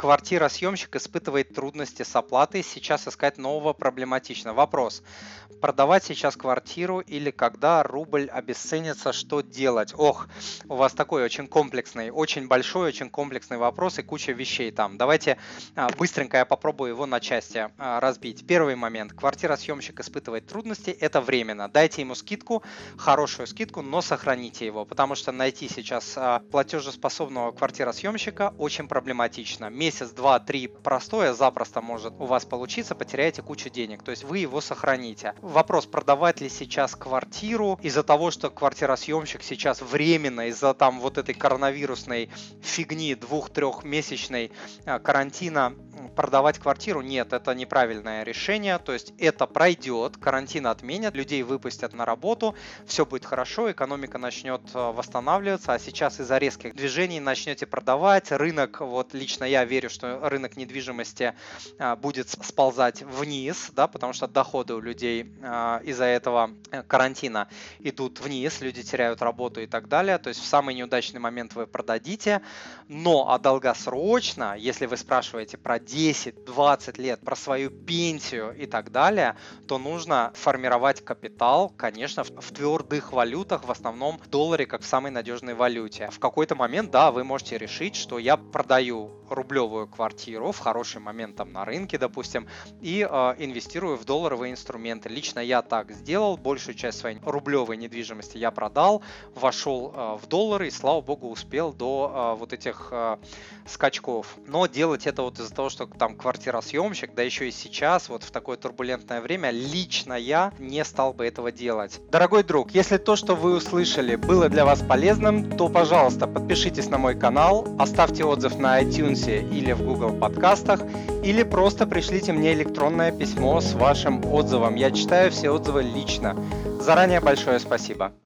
Квартира-съемщик испытывает трудности с оплатой, сейчас искать нового проблематично. Вопрос. Продавать сейчас квартиру или когда рубль обесценится, что делать? Ох, у вас такой очень комплексный, очень большой, очень комплексный вопрос и куча вещей там. Давайте а, быстренько я попробую его на части а, разбить. Первый момент. Квартира-съемщик испытывает трудности, это временно. Дайте ему скидку, хорошую скидку, но сохраните его, потому что найти сейчас а, платежеспособного квартира-съемщика очень проблематично месяц, два, три простое запросто может у вас получиться, потеряете кучу денег. То есть вы его сохраните. Вопрос, продавать ли сейчас квартиру из-за того, что квартиросъемщик сейчас временно, из-за там вот этой коронавирусной фигни двух-трехмесячной а, карантина продавать квартиру, нет, это неправильное решение, то есть это пройдет, карантин отменят, людей выпустят на работу, все будет хорошо, экономика начнет э, восстанавливаться, а сейчас из-за резких движений начнете продавать, рынок, вот лично я верю, что рынок недвижимости э, будет сползать вниз, да, потому что доходы у людей э, из-за этого карантина идут вниз, люди теряют работу и так далее, то есть в самый неудачный момент вы продадите, но а долгосрочно, если вы спрашиваете про 10-20 лет, про свою пенсию и так далее, то нужно формировать капитал, конечно, в, твердых валютах, в основном в долларе, как в самой надежной валюте. В какой-то момент, да, вы можете решить, что я продаю рублевую квартиру в хороший момент там на рынке, допустим, и э, инвестирую в долларовые инструменты. Лично я так сделал, большую часть своей рублевой недвижимости я продал, вошел э, в доллары и, слава богу, успел до э, вот этих э, скачков. Но делать это вот из-за того, что там квартиросъемщик, да еще и сейчас, вот в такое турбулентное время, лично я не стал бы этого делать. Дорогой друг, если то, что вы услышали, было для вас полезным, то, пожалуйста, подпишитесь на мой канал, оставьте отзыв на iTunes или в Google подкастах, или просто пришлите мне электронное письмо с вашим отзывом. Я читаю все отзывы лично. Заранее большое спасибо.